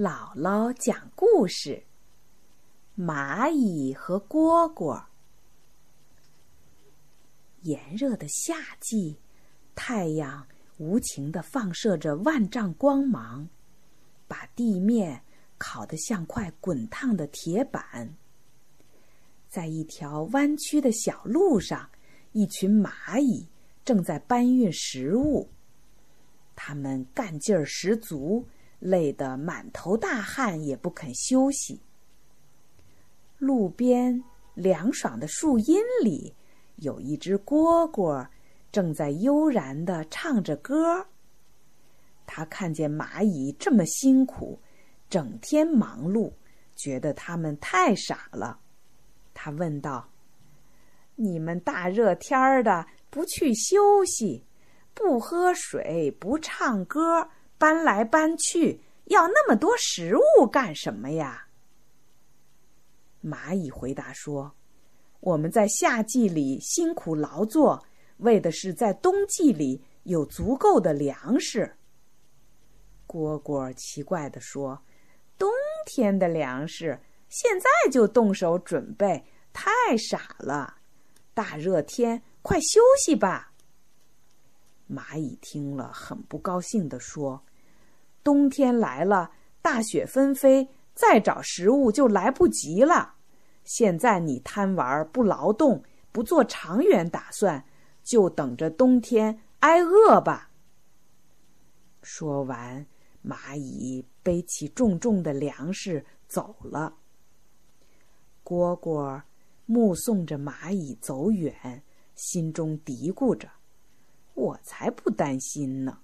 姥姥讲故事：蚂蚁和蝈蝈。炎热的夏季，太阳无情的放射着万丈光芒，把地面烤得像块滚烫的铁板。在一条弯曲的小路上，一群蚂蚁正在搬运食物，它们干劲儿十足。累得满头大汗，也不肯休息。路边凉爽的树荫里，有一只蝈蝈正在悠然的唱着歌。他看见蚂蚁这么辛苦，整天忙碌，觉得他们太傻了。他问道：“你们大热天的不去休息，不喝水，不唱歌？”搬来搬去，要那么多食物干什么呀？蚂蚁回答说：“我们在夏季里辛苦劳作，为的是在冬季里有足够的粮食。”蝈蝈奇怪地说：“冬天的粮食现在就动手准备，太傻了！大热天，快休息吧。”蚂蚁听了，很不高兴地说。冬天来了，大雪纷飞，再找食物就来不及了。现在你贪玩不劳动，不做长远打算，就等着冬天挨饿吧。说完，蚂蚁背起重重的粮食走了。蝈蝈目送着蚂蚁走远，心中嘀咕着：“我才不担心呢。”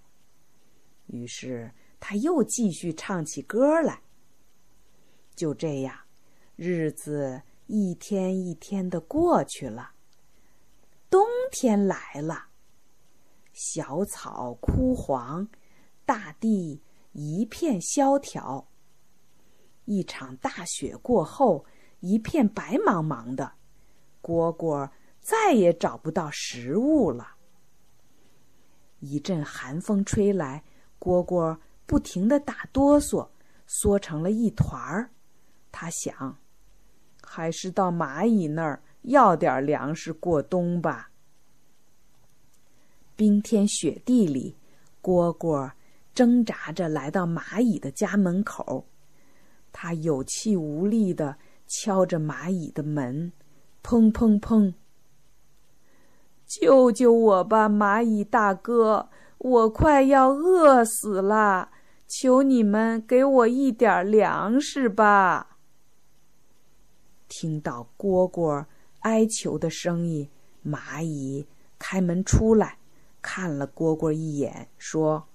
于是。他又继续唱起歌来。就这样，日子一天一天的过去了。冬天来了，小草枯黄，大地一片萧条。一场大雪过后，一片白茫茫的，蝈蝈再也找不到食物了。一阵寒风吹来，蝈蝈。不停的打哆嗦，缩成了一团儿。他想，还是到蚂蚁那儿要点粮食过冬吧。冰天雪地里，蝈蝈挣扎着来到蚂蚁的家门口，他有气无力的敲着蚂蚁的门，砰砰砰！救救我吧，蚂蚁大哥，我快要饿死了。求你们给我一点粮食吧！听到蝈蝈哀求的声音，蚂蚁开门出来，看了蝈蝈一眼，说：“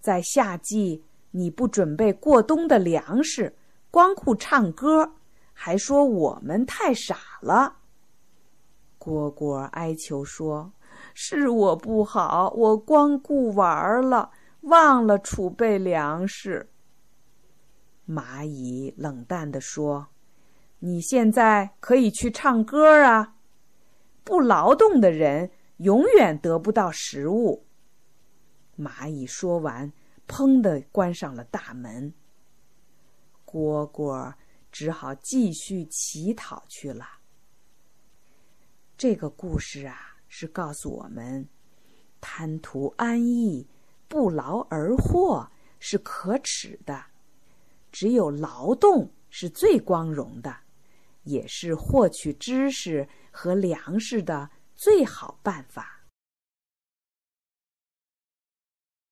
在夏季你不准备过冬的粮食，光顾唱歌，还说我们太傻了。”蝈蝈哀求说：“是我不好，我光顾玩了。”忘了储备粮食。蚂蚁冷淡地说：“你现在可以去唱歌啊！不劳动的人永远得不到食物。”蚂蚁说完，砰的关上了大门。蝈蝈只好继续乞讨去了。这个故事啊，是告诉我们贪图安逸。不劳而获是可耻的，只有劳动是最光荣的，也是获取知识和粮食的最好办法。